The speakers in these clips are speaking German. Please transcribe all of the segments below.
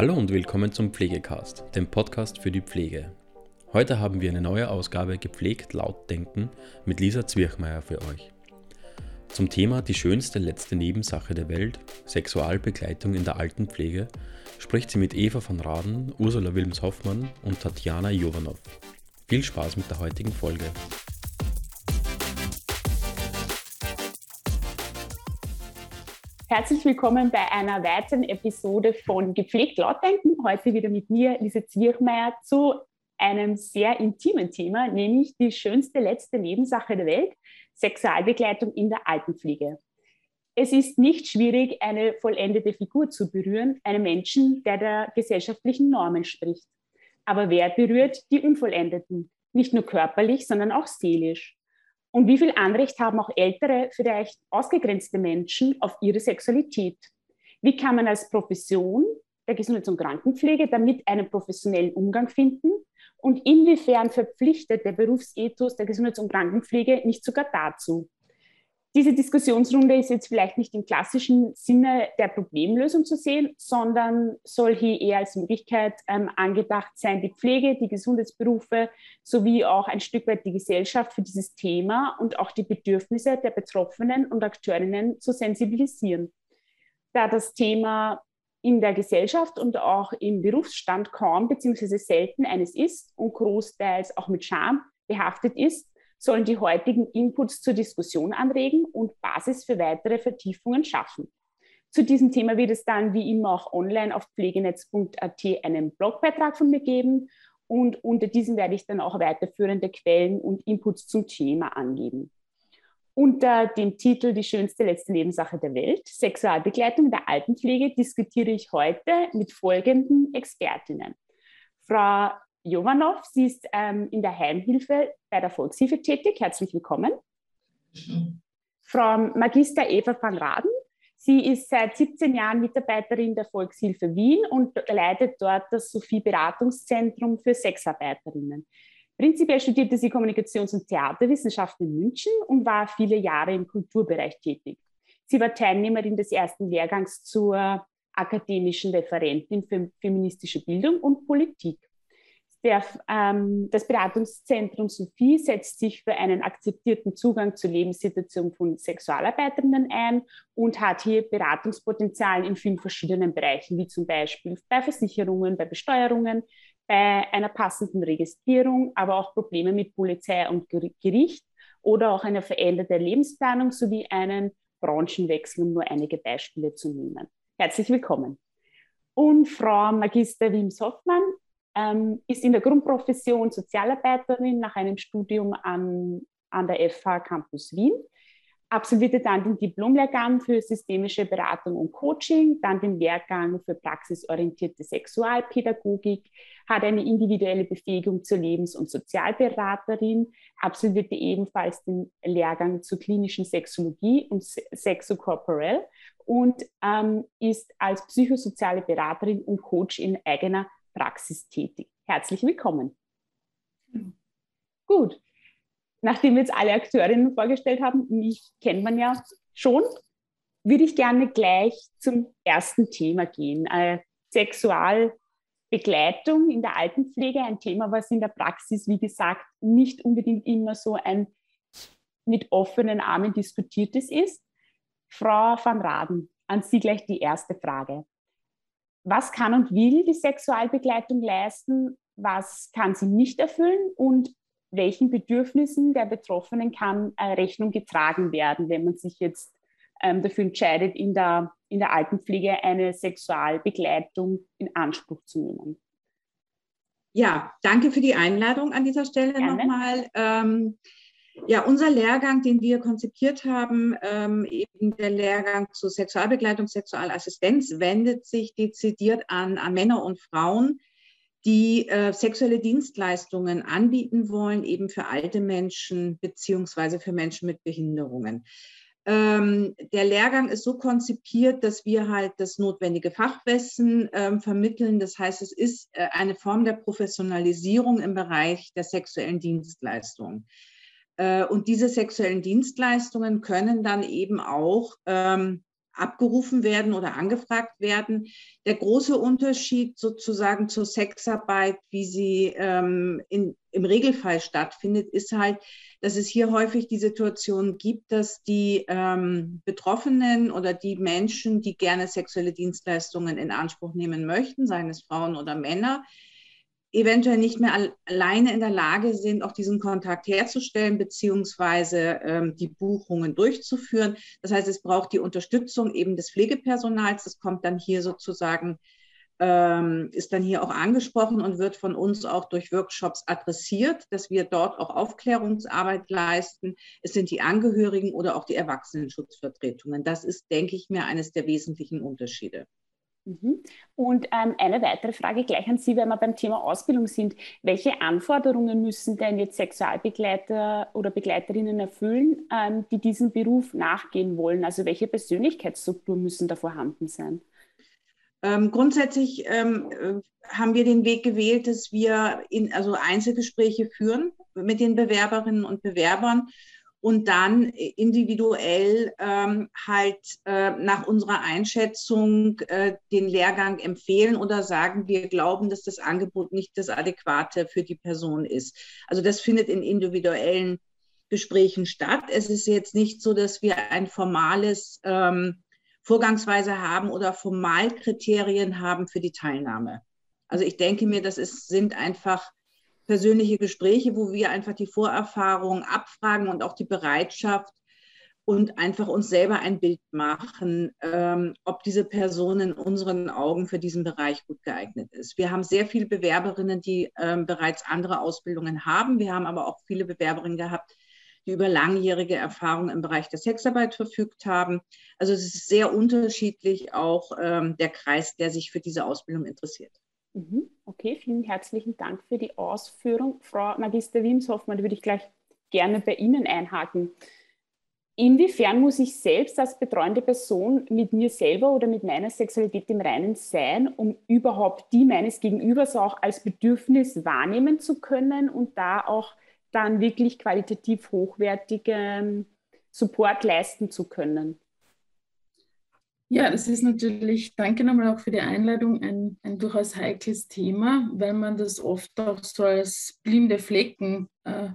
Hallo und willkommen zum Pflegecast, dem Podcast für die Pflege. Heute haben wir eine neue Ausgabe Gepflegt laut denken mit Lisa Zwirchmeier für euch. Zum Thema die schönste letzte Nebensache der Welt, Sexualbegleitung in der Altenpflege, spricht sie mit Eva van Raden, Ursula Wilms-Hoffmann und Tatjana Jovanov. Viel Spaß mit der heutigen Folge. Herzlich willkommen bei einer weiteren Episode von Gepflegt Lautdenken. Heute wieder mit mir, Lise Zwirchmeier, zu einem sehr intimen Thema, nämlich die schönste letzte Nebensache der Welt, Sexualbegleitung in der Altenpflege. Es ist nicht schwierig, eine vollendete Figur zu berühren, einen Menschen, der der gesellschaftlichen Normen spricht. Aber wer berührt die Unvollendeten? Nicht nur körperlich, sondern auch seelisch. Und wie viel Anrecht haben auch ältere, vielleicht ausgegrenzte Menschen auf ihre Sexualität? Wie kann man als Profession der Gesundheits- und Krankenpflege damit einen professionellen Umgang finden? Und inwiefern verpflichtet der Berufsethos der Gesundheits- und Krankenpflege nicht sogar dazu? Diese Diskussionsrunde ist jetzt vielleicht nicht im klassischen Sinne der Problemlösung zu sehen, sondern soll hier eher als Möglichkeit ähm, angedacht sein, die Pflege, die Gesundheitsberufe sowie auch ein Stück weit die Gesellschaft für dieses Thema und auch die Bedürfnisse der Betroffenen und Akteurinnen zu sensibilisieren. Da das Thema in der Gesellschaft und auch im Berufsstand kaum bzw. selten eines ist und großteils auch mit Scham behaftet ist, sollen die heutigen Inputs zur Diskussion anregen und Basis für weitere Vertiefungen schaffen. Zu diesem Thema wird es dann wie immer auch online auf pflegenetz.at einen Blogbeitrag von mir geben und unter diesem werde ich dann auch weiterführende Quellen und Inputs zum Thema angeben. Unter dem Titel Die schönste letzte Nebensache der Welt, Sexualbegleitung in der Altenpflege, diskutiere ich heute mit folgenden Expertinnen. Frau Jovanov. Sie ist ähm, in der Heimhilfe bei der Volkshilfe tätig. Herzlich willkommen. Frau Magister Eva van Raden. Sie ist seit 17 Jahren Mitarbeiterin der Volkshilfe Wien und leitet dort das Sophie-Beratungszentrum für Sexarbeiterinnen. Prinzipiell studierte sie Kommunikations- und Theaterwissenschaften in München und war viele Jahre im Kulturbereich tätig. Sie war Teilnehmerin des ersten Lehrgangs zur akademischen Referentin für feministische Bildung und Politik. Der, ähm, das Beratungszentrum Sophie setzt sich für einen akzeptierten Zugang zur Lebenssituation von Sexualarbeiterinnen ein und hat hier Beratungspotenzial in vielen verschiedenen Bereichen, wie zum Beispiel bei Versicherungen, bei Besteuerungen, bei einer passenden Registrierung, aber auch Probleme mit Polizei und Gericht oder auch eine veränderte Lebensplanung sowie einen Branchenwechsel, um nur einige Beispiele zu nehmen. Herzlich willkommen. Und Frau Magister Wims Hoffmann ähm, ist in der Grundprofession Sozialarbeiterin nach einem Studium an, an der FH Campus Wien, absolvierte dann den Diplomlehrgang für systemische Beratung und Coaching, dann den Lehrgang für praxisorientierte Sexualpädagogik, hat eine individuelle Befähigung zur Lebens- und Sozialberaterin, absolvierte ebenfalls den Lehrgang zur klinischen Sexologie und Sexocorporell und ähm, ist als psychosoziale Beraterin und Coach in eigener Praxis tätig. Herzlich willkommen. Gut, nachdem wir jetzt alle Akteurinnen vorgestellt haben, mich kennt man ja schon, würde ich gerne gleich zum ersten Thema gehen. Äh, Sexualbegleitung in der Altenpflege, ein Thema, was in der Praxis, wie gesagt, nicht unbedingt immer so ein mit offenen Armen diskutiertes ist. Frau van Raden, an Sie gleich die erste Frage was kann und will die Sexualbegleitung leisten, was kann sie nicht erfüllen und welchen Bedürfnissen der Betroffenen kann äh, Rechnung getragen werden, wenn man sich jetzt ähm, dafür entscheidet, in der, in der Altenpflege eine Sexualbegleitung in Anspruch zu nehmen. Ja, danke für die Einladung an dieser Stelle nochmal. Ähm, ja, unser Lehrgang, den wir konzipiert haben, ähm, eben der Lehrgang zur Sexualbegleitung, Sexualassistenz, wendet sich dezidiert an, an Männer und Frauen, die äh, sexuelle Dienstleistungen anbieten wollen, eben für alte Menschen beziehungsweise für Menschen mit Behinderungen. Ähm, der Lehrgang ist so konzipiert, dass wir halt das notwendige Fachwissen ähm, vermitteln. Das heißt, es ist äh, eine Form der Professionalisierung im Bereich der sexuellen Dienstleistung. Äh, und diese sexuellen Dienstleistungen können dann eben auch ähm, abgerufen werden oder angefragt werden. Der große Unterschied sozusagen zur Sexarbeit, wie sie ähm, in, im Regelfall stattfindet, ist halt, dass es hier häufig die Situation gibt, dass die ähm, Betroffenen oder die Menschen, die gerne sexuelle Dienstleistungen in Anspruch nehmen möchten, seien es Frauen oder Männer, eventuell nicht mehr alleine in der Lage sind, auch diesen Kontakt herzustellen, beziehungsweise ähm, die Buchungen durchzuführen. Das heißt, es braucht die Unterstützung eben des Pflegepersonals. Das kommt dann hier sozusagen, ähm, ist dann hier auch angesprochen und wird von uns auch durch Workshops adressiert, dass wir dort auch Aufklärungsarbeit leisten. Es sind die Angehörigen oder auch die Erwachsenenschutzvertretungen. Das ist, denke ich mir, eines der wesentlichen Unterschiede. Mhm. Und ähm, eine weitere Frage gleich an Sie, wenn wir beim Thema Ausbildung sind. Welche Anforderungen müssen denn jetzt Sexualbegleiter oder Begleiterinnen erfüllen, ähm, die diesem Beruf nachgehen wollen? Also welche Persönlichkeitsstrukturen müssen da vorhanden sein? Ähm, grundsätzlich ähm, äh, haben wir den Weg gewählt, dass wir in, also Einzelgespräche führen mit den Bewerberinnen und Bewerbern und dann individuell ähm, halt äh, nach unserer Einschätzung äh, den Lehrgang empfehlen oder sagen, wir glauben, dass das Angebot nicht das Adäquate für die Person ist. Also das findet in individuellen Gesprächen statt. Es ist jetzt nicht so, dass wir ein formales ähm, Vorgangsweise haben oder Formalkriterien haben für die Teilnahme. Also ich denke mir, das ist, sind einfach persönliche Gespräche, wo wir einfach die Vorerfahrung abfragen und auch die Bereitschaft und einfach uns selber ein Bild machen, ähm, ob diese Person in unseren Augen für diesen Bereich gut geeignet ist. Wir haben sehr viele Bewerberinnen, die ähm, bereits andere Ausbildungen haben. Wir haben aber auch viele Bewerberinnen gehabt, die über langjährige Erfahrung im Bereich der Sexarbeit verfügt haben. Also es ist sehr unterschiedlich auch ähm, der Kreis, der sich für diese Ausbildung interessiert. Mhm. Okay, vielen herzlichen Dank für die Ausführung. Frau Magister Wimshoffmann, würde ich gleich gerne bei Ihnen einhaken. Inwiefern muss ich selbst als betreuende Person mit mir selber oder mit meiner Sexualität im Reinen sein, um überhaupt die meines Gegenübers auch als Bedürfnis wahrnehmen zu können und da auch dann wirklich qualitativ hochwertigen Support leisten zu können? Ja, das ist natürlich, danke nochmal auch für die Einladung, ein, ein durchaus heikles Thema, weil man das oft auch so als blinde Flecken äh,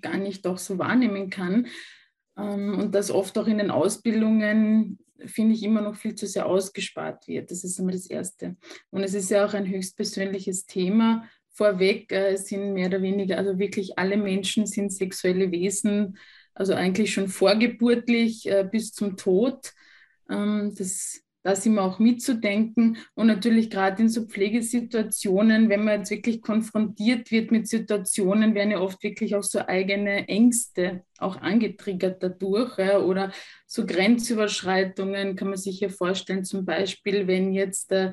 gar nicht auch so wahrnehmen kann. Ähm, und das oft auch in den Ausbildungen, finde ich, immer noch viel zu sehr ausgespart wird. Das ist einmal das Erste. Und es ist ja auch ein höchst persönliches Thema. Vorweg äh, sind mehr oder weniger, also wirklich alle Menschen sind sexuelle Wesen, also eigentlich schon vorgeburtlich äh, bis zum Tod. Ähm, das, da sind wir auch mitzudenken. Und natürlich gerade in so Pflegesituationen, wenn man jetzt wirklich konfrontiert wird mit Situationen, werden ja oft wirklich auch so eigene Ängste auch angetriggert dadurch. Ja, oder so Grenzüberschreitungen kann man sich ja vorstellen, zum Beispiel, wenn jetzt äh,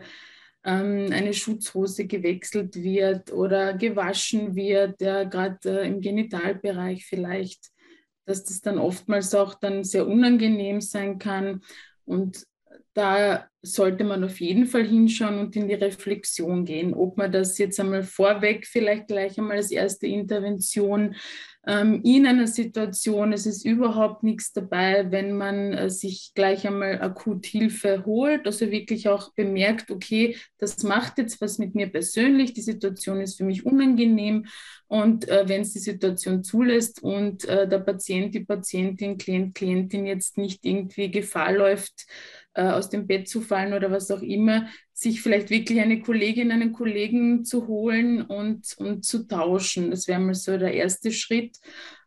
ähm, eine Schutzhose gewechselt wird oder gewaschen wird, ja, gerade äh, im Genitalbereich vielleicht dass das dann oftmals auch dann sehr unangenehm sein kann. Und da sollte man auf jeden Fall hinschauen und in die Reflexion gehen, ob man das jetzt einmal vorweg vielleicht gleich einmal als erste Intervention ähm, in einer Situation, es ist überhaupt nichts dabei, wenn man äh, sich gleich einmal akut Hilfe holt, also wirklich auch bemerkt, okay, das macht jetzt was mit mir persönlich, die Situation ist für mich unangenehm und äh, wenn es die Situation zulässt und äh, der Patient, die Patientin, Klient, Klientin jetzt nicht irgendwie Gefahr läuft, aus dem Bett zu fallen oder was auch immer, sich vielleicht wirklich eine Kollegin, einen Kollegen zu holen und, und zu tauschen. Das wäre mal so der erste Schritt.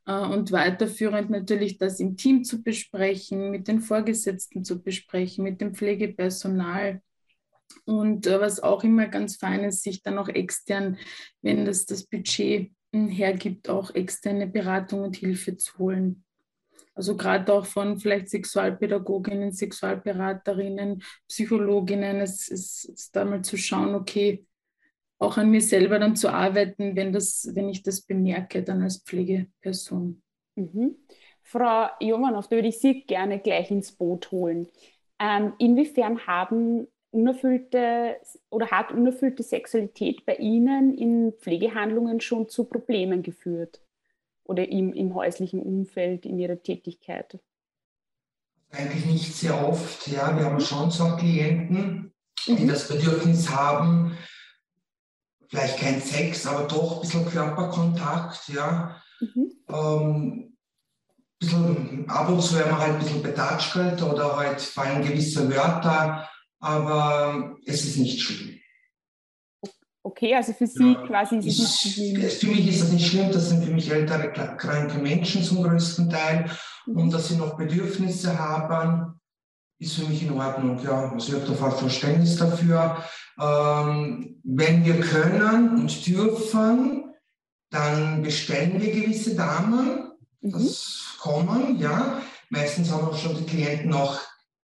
Äh, und weiterführend natürlich das im Team zu besprechen, mit den Vorgesetzten zu besprechen, mit dem Pflegepersonal. Und äh, was auch immer ganz fein ist, sich dann auch extern, wenn das das Budget hm, hergibt, auch externe Beratung und Hilfe zu holen. Also gerade auch von vielleicht Sexualpädagoginnen, Sexualberaterinnen, Psychologinnen, es ist, da mal zu schauen, okay, auch an mir selber dann zu arbeiten, wenn, das, wenn ich das bemerke, dann als Pflegeperson. Mhm. Frau Junganow, da würde ich Sie gerne gleich ins Boot holen. Ähm, inwiefern haben unerfüllte oder hat unerfüllte Sexualität bei Ihnen in Pflegehandlungen schon zu Problemen geführt? Oder im, im häuslichen Umfeld, in ihrer Tätigkeit? Eigentlich nicht sehr oft, ja. Wir haben schon so Klienten, die mhm. das Bedürfnis haben, vielleicht kein Sex, aber doch ein bisschen Körperkontakt, ja. Mhm. Ähm, bisschen, ab und zu werden wir halt ein bisschen betatschelt oder halt fallen gewisse Wörter, aber es ist nicht schlimm. Okay, also für Sie ja, quasi ist es nicht schlimm. Für mich ist das nicht schlimm, das sind für mich ältere, kranke Menschen zum größten Teil. Mhm. Und dass sie noch Bedürfnisse haben, ist für mich in Ordnung. Ja, also ich habe da Verständnis dafür. Ähm, wenn wir können und dürfen, dann bestellen wir gewisse Damen. Mhm. Das kommen, ja. Meistens haben auch schon die Klienten auch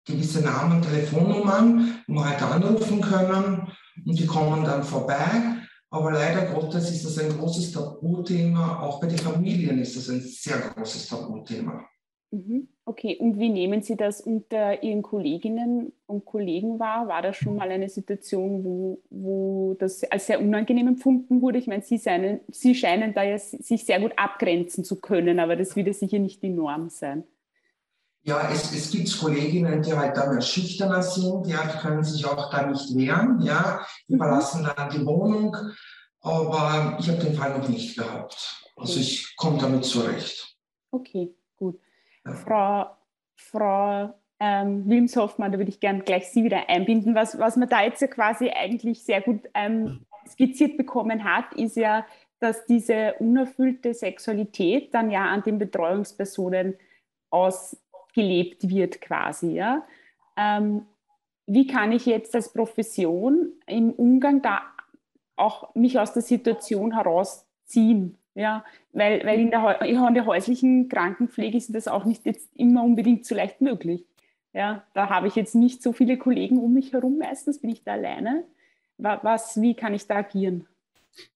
gewisse Namen, Telefonnummern, wo wir halt anrufen können und die kommen dann vorbei. Aber leider Gottes ist das ein großes Tabuthema. Auch bei den Familien ist das ein sehr großes Tabuthema. Mhm. Okay, und wie nehmen Sie das unter Ihren Kolleginnen und Kollegen wahr? War das schon mal eine Situation, wo, wo das als sehr unangenehm empfunden wurde? Ich meine, Sie, seinen, Sie scheinen da ja sich sehr gut abgrenzen zu können, aber das wird ja sicher nicht die Norm sein. Ja, es, es gibt Kolleginnen, die halt dann schüchterner sind, ja, die können sich auch da nicht wehren, ja, die mhm. verlassen dann die Wohnung, aber ich habe den Fall noch nicht gehabt. Also ich komme damit zurecht. Okay, gut. Ja. Frau, Frau ähm, Wilms-Hoffmann, da würde ich gerne gleich Sie wieder einbinden. Was, was man da jetzt ja quasi eigentlich sehr gut ähm, skizziert bekommen hat, ist ja, dass diese unerfüllte Sexualität dann ja an den Betreuungspersonen aus gelebt wird quasi. Ja? Ähm, wie kann ich jetzt als Profession im Umgang da auch mich aus der Situation herausziehen? Ja, weil, weil in, der, in der häuslichen Krankenpflege ist das auch nicht jetzt immer unbedingt so leicht möglich. Ja, da habe ich jetzt nicht so viele Kollegen um mich herum, meistens bin ich da alleine. Was, wie kann ich da agieren?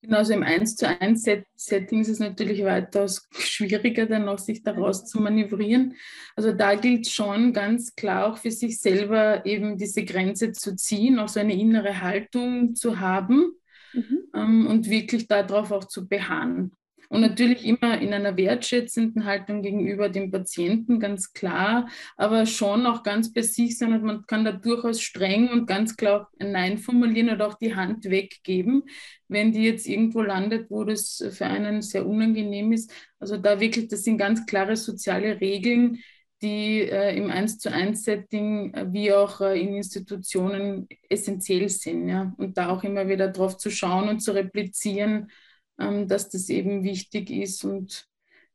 Genau, also im 1 zu 1 Setting ist es natürlich weitaus schwieriger, dann noch sich daraus zu manövrieren. Also da gilt schon ganz klar auch für sich selber eben diese Grenze zu ziehen, auch so eine innere Haltung zu haben mhm. ähm, und wirklich darauf auch zu beharren. Und natürlich immer in einer wertschätzenden Haltung gegenüber dem Patienten, ganz klar, aber schon auch ganz bei sich sein und man kann da durchaus streng und ganz klar ein Nein formulieren oder auch die Hand weggeben, wenn die jetzt irgendwo landet, wo das für einen sehr unangenehm ist. Also da wirklich, das sind ganz klare soziale Regeln, die äh, im 1 zu 1 Setting äh, wie auch äh, in Institutionen essentiell sind. Ja? Und da auch immer wieder drauf zu schauen und zu replizieren, dass das eben wichtig ist und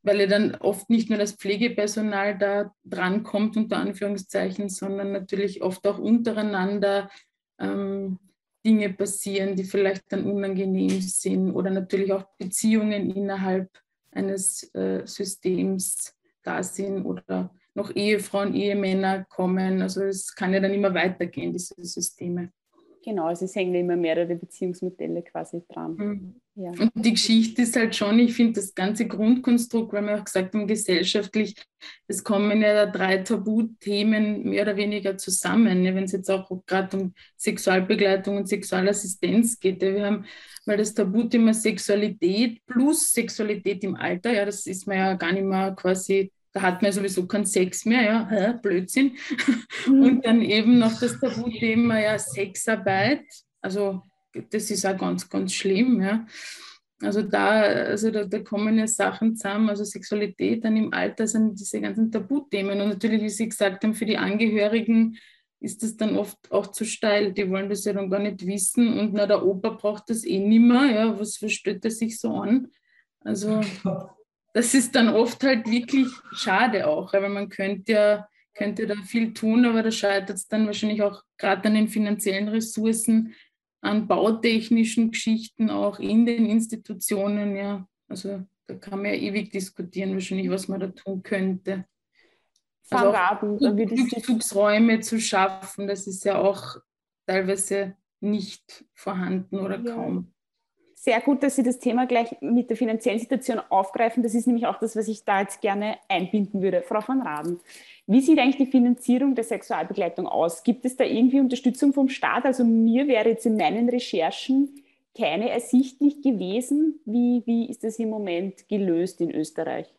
weil ja dann oft nicht nur das Pflegepersonal da drankommt, unter Anführungszeichen, sondern natürlich oft auch untereinander ähm, Dinge passieren, die vielleicht dann unangenehm sind oder natürlich auch Beziehungen innerhalb eines äh, Systems da sind oder noch Ehefrauen, Ehemänner kommen. Also es kann ja dann immer weitergehen, diese Systeme. Genau, also es hängen immer mehrere Beziehungsmodelle quasi dran. Mhm. Ja. Und die Geschichte ist halt schon, ich finde, das ganze Grundkonstrukt, weil wir auch gesagt haben, gesellschaftlich, es kommen ja drei Tabuthemen mehr oder weniger zusammen. Ja, Wenn es jetzt auch gerade um Sexualbegleitung und Sexualassistenz geht. Wir haben mal das Tabuthema Sexualität plus Sexualität im Alter. Ja, das ist man ja gar nicht mehr quasi da hat man sowieso keinen Sex mehr, ja, Hä? Blödsinn. Mhm. Und dann eben noch das Tabuthema ja Sexarbeit, also das ist auch ganz, ganz schlimm, ja. Also da, also da, da kommen ja Sachen zusammen, also Sexualität dann im Alter sind diese ganzen Tabuthemen und natürlich, wie Sie gesagt haben, für die Angehörigen ist das dann oft auch zu steil. Die wollen das ja dann gar nicht wissen und na, der Opa braucht das eh nimmer, ja, was versteht er sich so an? Also das ist dann oft halt wirklich schade auch, weil man könnte ja könnte da viel tun, aber da scheitert es dann wahrscheinlich auch gerade an den finanziellen Ressourcen, an bautechnischen Geschichten auch in den Institutionen. Ja, also da kann man ja ewig diskutieren, wahrscheinlich, was man da tun könnte. Also Rückzugsräume zu schaffen, das ist ja auch teilweise nicht vorhanden oder ja. kaum sehr gut, dass Sie das Thema gleich mit der finanziellen Situation aufgreifen. Das ist nämlich auch das, was ich da jetzt gerne einbinden würde. Frau von Raden, wie sieht eigentlich die Finanzierung der Sexualbegleitung aus? Gibt es da irgendwie Unterstützung vom Staat? Also mir wäre jetzt in meinen Recherchen keine ersichtlich gewesen. Wie, wie ist das im Moment gelöst in Österreich?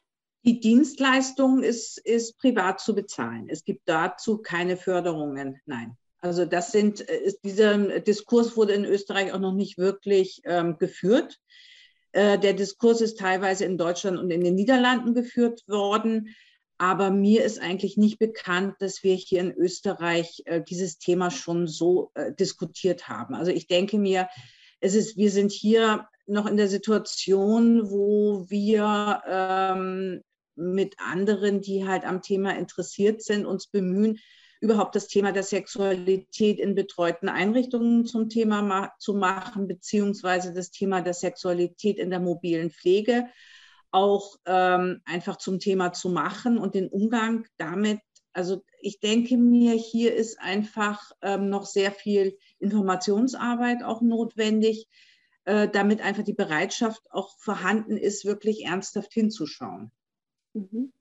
Die Dienstleistung ist, ist privat zu bezahlen. Es gibt dazu keine Förderungen. Nein. Also das sind, ist, dieser Diskurs wurde in Österreich auch noch nicht wirklich ähm, geführt. Äh, der Diskurs ist teilweise in Deutschland und in den Niederlanden geführt worden. Aber mir ist eigentlich nicht bekannt, dass wir hier in Österreich äh, dieses Thema schon so äh, diskutiert haben. Also ich denke mir, es ist, wir sind hier noch in der Situation, wo wir ähm, mit anderen, die halt am Thema interessiert sind, uns bemühen, überhaupt das Thema der Sexualität in betreuten Einrichtungen zum Thema ma zu machen, beziehungsweise das Thema der Sexualität in der mobilen Pflege auch ähm, einfach zum Thema zu machen und den Umgang damit. Also ich denke mir, hier ist einfach ähm, noch sehr viel Informationsarbeit auch notwendig, äh, damit einfach die Bereitschaft auch vorhanden ist, wirklich ernsthaft hinzuschauen. Mhm.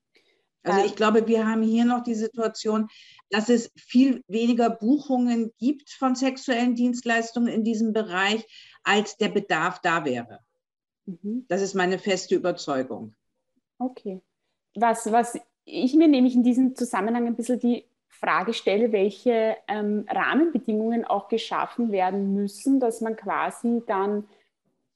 Also ich glaube, wir haben hier noch die Situation, dass es viel weniger Buchungen gibt von sexuellen Dienstleistungen in diesem Bereich, als der Bedarf da wäre. Mhm. Das ist meine feste Überzeugung. Okay. Was, was ich mir nämlich in diesem Zusammenhang ein bisschen die Frage stelle, welche ähm, Rahmenbedingungen auch geschaffen werden müssen, dass man quasi dann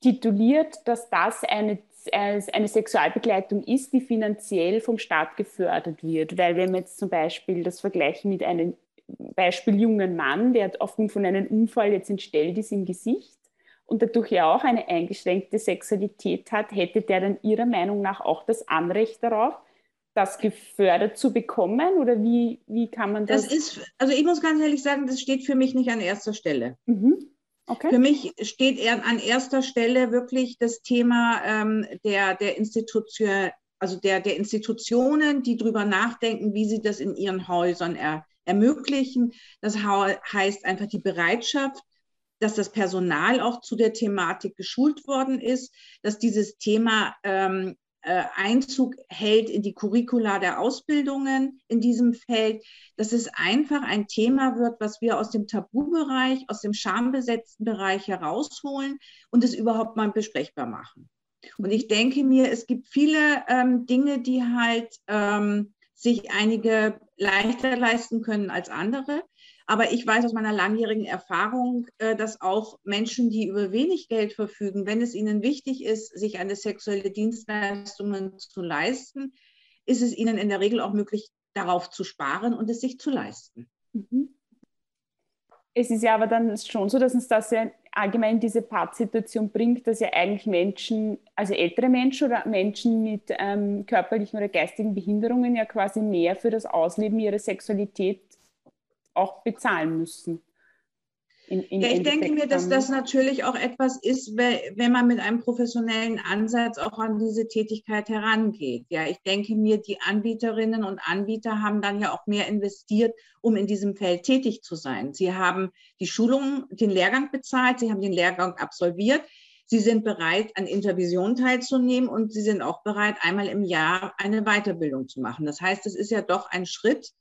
tituliert, dass das eine, eine Sexualbegleitung ist, die finanziell vom Staat gefördert wird. Weil wenn wir jetzt zum Beispiel das vergleichen mit einem Beispiel jungen Mann, der aufgrund von einem Unfall jetzt entstellt ist im Gesicht, und dadurch ja auch eine eingeschränkte Sexualität hat, hätte der dann Ihrer Meinung nach auch das Anrecht darauf, das gefördert zu bekommen? Oder wie, wie kann man das? Das ist, also ich muss ganz ehrlich sagen, das steht für mich nicht an erster Stelle. Mhm. Okay. Für mich steht an erster Stelle wirklich das Thema ähm, der, der Institution, also der, der Institutionen, die darüber nachdenken, wie sie das in ihren Häusern er, ermöglichen. Das heißt einfach die Bereitschaft, dass das Personal auch zu der Thematik geschult worden ist, dass dieses Thema ähm, äh, Einzug hält in die Curricula der Ausbildungen in diesem Feld, dass es einfach ein Thema wird, was wir aus dem Tabubereich, aus dem schambesetzten Bereich herausholen und es überhaupt mal besprechbar machen. Und ich denke mir, es gibt viele ähm, Dinge, die halt ähm, sich einige leichter leisten können als andere. Aber ich weiß aus meiner langjährigen Erfahrung, äh, dass auch Menschen, die über wenig Geld verfügen, wenn es ihnen wichtig ist, sich eine sexuelle Dienstleistung zu leisten, ist es ihnen in der Regel auch möglich, darauf zu sparen und es sich zu leisten. Mhm. Es ist ja aber dann schon so, dass uns das ja allgemein diese Pattsituation bringt, dass ja eigentlich Menschen, also ältere Menschen oder Menschen mit ähm, körperlichen oder geistigen Behinderungen ja quasi mehr für das Ausleben ihrer Sexualität auch bezahlen müssen. In, in ja, ich denke mir, dass das natürlich auch etwas ist, wenn man mit einem professionellen Ansatz auch an diese Tätigkeit herangeht. Ja, ich denke mir, die Anbieterinnen und Anbieter haben dann ja auch mehr investiert, um in diesem Feld tätig zu sein. Sie haben die Schulung, den Lehrgang bezahlt, sie haben den Lehrgang absolviert. Sie sind bereit, an Intervisionen teilzunehmen und Sie sind auch bereit, einmal im Jahr eine Weiterbildung zu machen. Das heißt, es ist ja doch ein Schritt,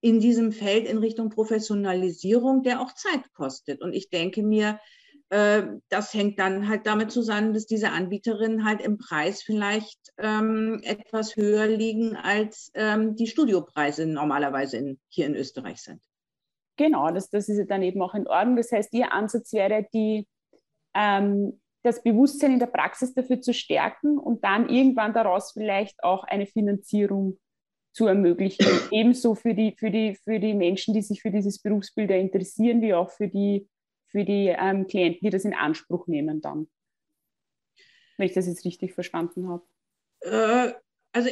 in diesem Feld in Richtung Professionalisierung, der auch Zeit kostet. Und ich denke mir, äh, das hängt dann halt damit zusammen, dass diese Anbieterinnen halt im Preis vielleicht ähm, etwas höher liegen, als ähm, die Studiopreise normalerweise in, hier in Österreich sind. Genau, das, das ist dann eben auch in Ordnung. Das heißt, Ihr Ansatz wäre, die, ähm, das Bewusstsein in der Praxis dafür zu stärken und dann irgendwann daraus vielleicht auch eine Finanzierung zu ermöglichen. Ebenso für die, für, die, für die Menschen, die sich für dieses Berufsbild interessieren, wie auch für die, für die ähm, Klienten, die das in Anspruch nehmen dann. Wenn ich das jetzt richtig verstanden habe. Äh, also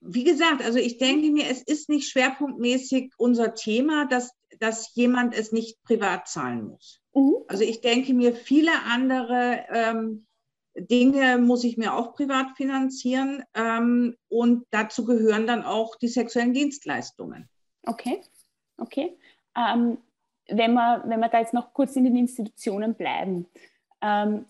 wie gesagt, also ich denke mir, es ist nicht schwerpunktmäßig unser Thema, dass, dass jemand es nicht privat zahlen muss. Mhm. Also ich denke mir, viele andere ähm, Dinge muss ich mir auch privat finanzieren ähm, und dazu gehören dann auch die sexuellen Dienstleistungen. Okay, okay. Ähm, wenn, wir, wenn wir da jetzt noch kurz in den Institutionen bleiben, ähm,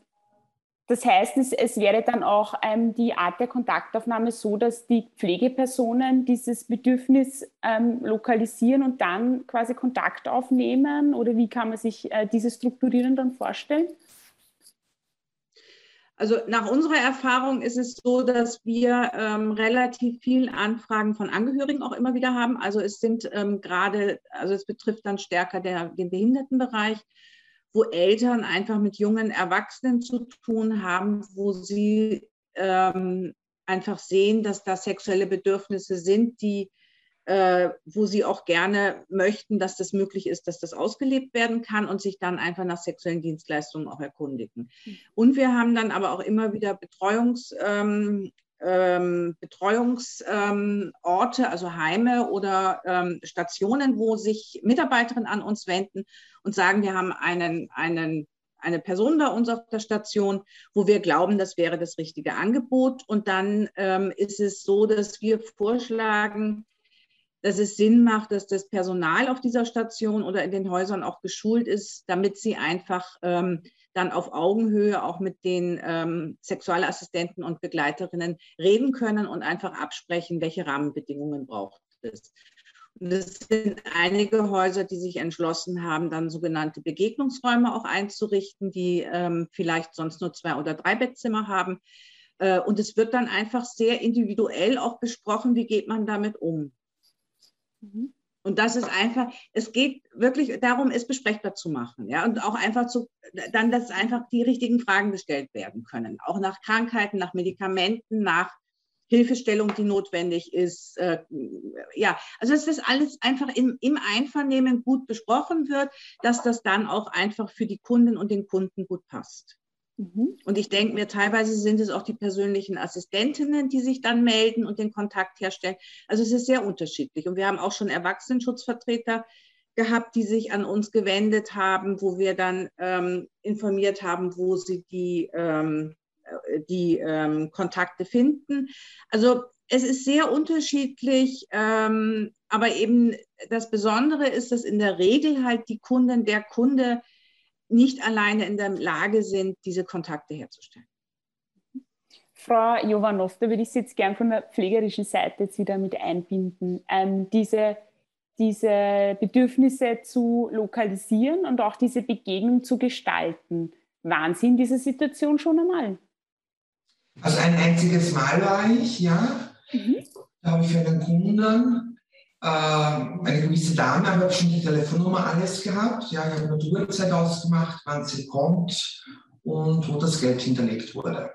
das heißt, es, es, wäre dann auch ähm, die Art der Kontaktaufnahme so, dass die Pflegepersonen dieses Bedürfnis ähm, lokalisieren und dann quasi Kontakt aufnehmen? Oder wie kann man sich äh, diese Strukturieren dann vorstellen? Also nach unserer Erfahrung ist es so, dass wir ähm, relativ viel Anfragen von Angehörigen auch immer wieder haben. Also es sind ähm, gerade, also es betrifft dann stärker der, den Behindertenbereich, wo Eltern einfach mit jungen Erwachsenen zu tun haben, wo sie ähm, einfach sehen, dass da sexuelle Bedürfnisse sind, die äh, wo sie auch gerne möchten, dass das möglich ist, dass das ausgelebt werden kann und sich dann einfach nach sexuellen Dienstleistungen auch erkundigen. Mhm. Und wir haben dann aber auch immer wieder Betreuungs, ähm, ähm, Betreuungsorte, ähm, also Heime oder ähm, Stationen, wo sich Mitarbeiterinnen an uns wenden und sagen, wir haben einen, einen eine Person bei uns auf der Station, wo wir glauben, das wäre das richtige Angebot. Und dann ähm, ist es so, dass wir vorschlagen, dass es Sinn macht, dass das Personal auf dieser Station oder in den Häusern auch geschult ist, damit sie einfach ähm, dann auf Augenhöhe auch mit den ähm, Sexualassistenten und Begleiterinnen reden können und einfach absprechen, welche Rahmenbedingungen braucht es. Und es sind einige Häuser, die sich entschlossen haben, dann sogenannte Begegnungsräume auch einzurichten, die ähm, vielleicht sonst nur zwei oder drei Bettzimmer haben. Äh, und es wird dann einfach sehr individuell auch besprochen, wie geht man damit um. Mhm. Und das ist einfach, es geht wirklich darum, es besprechbar zu machen, ja, und auch einfach zu, dann, dass einfach die richtigen Fragen gestellt werden können, auch nach Krankheiten, nach Medikamenten, nach Hilfestellung, die notwendig ist. Äh, ja, also dass das alles einfach im, im Einvernehmen gut besprochen wird, dass das dann auch einfach für die Kunden und den Kunden gut passt. Mhm. Und ich denke mir, teilweise sind es auch die persönlichen Assistentinnen, die sich dann melden und den Kontakt herstellen. Also es ist sehr unterschiedlich. Und wir haben auch schon Erwachsenenschutzvertreter gehabt, die sich an uns gewendet haben, wo wir dann ähm, informiert haben, wo sie die, ähm, äh, die ähm, Kontakte finden. Also es ist sehr unterschiedlich, ähm, aber eben das Besondere ist, dass in der Regel halt die Kunden, der Kunde nicht alleine in der Lage sind, diese Kontakte herzustellen. Frau Jovanov, da würde ich Sie jetzt gern von der pflegerischen Seite jetzt wieder mit einbinden. Ähm, diese, diese Bedürfnisse zu lokalisieren und auch diese Begegnung zu gestalten. Waren Sie in dieser Situation schon einmal? Also ein einziges Mal war ich, ja. Mhm. Da habe ich für einen Kunden eine gewisse Dame, habe schon die Telefonnummer alles gehabt. Ja, ich habe eine Uhrzeit ausgemacht, wann sie kommt und wo das Geld hinterlegt wurde.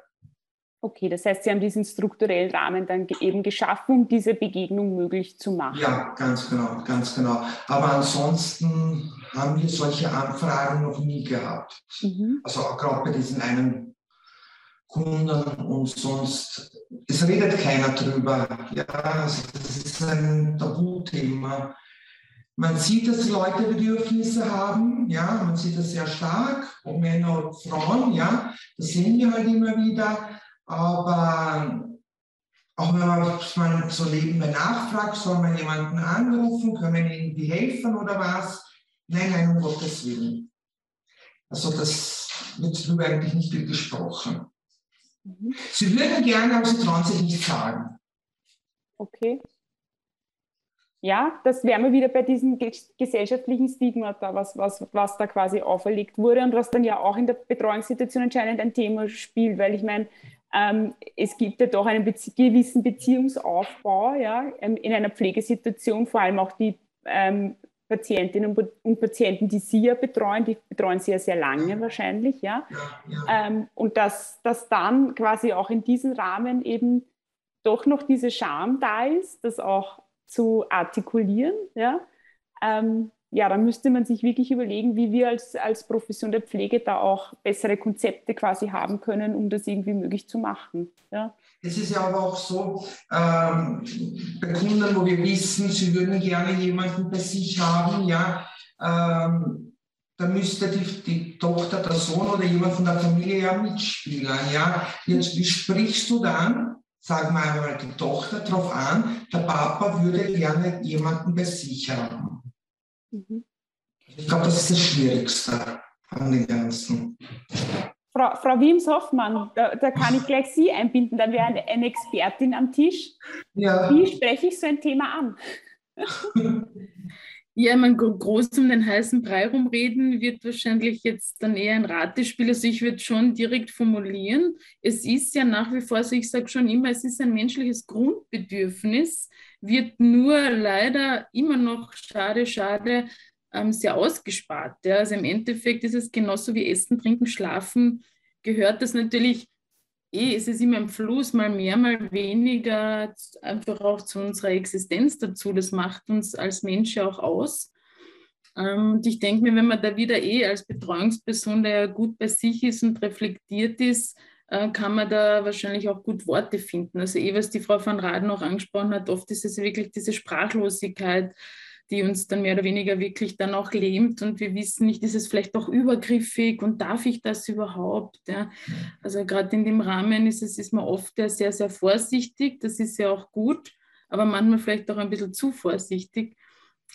Okay, das heißt, Sie haben diesen strukturellen Rahmen dann eben geschaffen, um diese Begegnung möglich zu machen. Ja, ganz genau, ganz genau. Aber ansonsten haben wir solche Anfragen noch nie gehabt. Mhm. Also auch gerade bei diesen einen Kunden und sonst, es redet keiner drüber. Ja, also das ist ein Tabuthema. Man sieht, dass Leute Bedürfnisse haben, ja, man sieht das sehr stark, ob Männer oder Frauen, ja, das sehen wir halt immer wieder. Aber auch wenn man so nebenbei nachfragt, soll man jemanden anrufen, können wir irgendwie helfen oder was? Nein, nein, um Gottes Willen. Also das wird darüber eigentlich nicht gesprochen. Mhm. Sie würden gerne, aber sie trauen sich nicht sagen. Okay. Ja, das wären wir wieder bei diesem gesellschaftlichen Stigma, da, was, was, was da quasi auferlegt wurde und was dann ja auch in der Betreuungssituation anscheinend ein Thema spielt, weil ich meine, ähm, es gibt ja doch einen Bezie gewissen Beziehungsaufbau ja, ähm, in einer Pflegesituation, vor allem auch die ähm, Patientinnen und Patienten, die Sie ja betreuen, die betreuen Sie ja sehr lange wahrscheinlich, ja. Ähm, und dass, dass dann quasi auch in diesem Rahmen eben doch noch diese Scham da ist, das auch zu artikulieren, ja. Ähm, ja, da müsste man sich wirklich überlegen, wie wir als, als Profession der Pflege da auch bessere Konzepte quasi haben können, um das irgendwie möglich zu machen. Ja. Es ist ja aber auch so, ähm, bei Kunden, wo wir wissen, sie würden gerne jemanden bei sich haben, ja, ähm, da müsste die, die Tochter, der Sohn oder jemand von der Familie ja mitspielen. Ja. Jetzt, wie sprichst du dann, sagen wir einmal die Tochter darauf an, der Papa würde gerne jemanden bei sich haben. Mhm. Ich glaube, das ist das Schwierigste an den Ganzen. Frau, Frau Wims-Hoffmann, da, da, kann ich gleich Sie einbinden, dann wäre eine, eine Expertin am Tisch. Ja. Wie spreche ich so ein Thema an? Ja, man groß um den heißen Brei rumreden wird wahrscheinlich jetzt dann eher ein Ratespiel. Also ich würde schon direkt formulieren, es ist ja nach wie vor, also ich sage schon immer, es ist ein menschliches Grundbedürfnis, wird nur leider immer noch, schade, schade, ähm, sehr ausgespart. Ja. Also im Endeffekt ist es genauso wie Essen, Trinken, Schlafen, gehört das natürlich eh, es ist immer im Fluss, mal mehr, mal weniger, einfach auch zu unserer Existenz dazu. Das macht uns als Mensch auch aus. Ähm, und ich denke mir, wenn man da wieder eh als Betreuungsperson, der ja gut bei sich ist und reflektiert ist, äh, kann man da wahrscheinlich auch gut Worte finden. Also eh, was die Frau van Raden auch angesprochen hat, oft ist es wirklich diese Sprachlosigkeit, die uns dann mehr oder weniger wirklich dann auch lähmt und wir wissen nicht, ist es vielleicht auch übergriffig und darf ich das überhaupt? Ja? Also gerade in dem Rahmen ist es ist man oft sehr, sehr vorsichtig, das ist ja auch gut, aber manchmal vielleicht auch ein bisschen zu vorsichtig.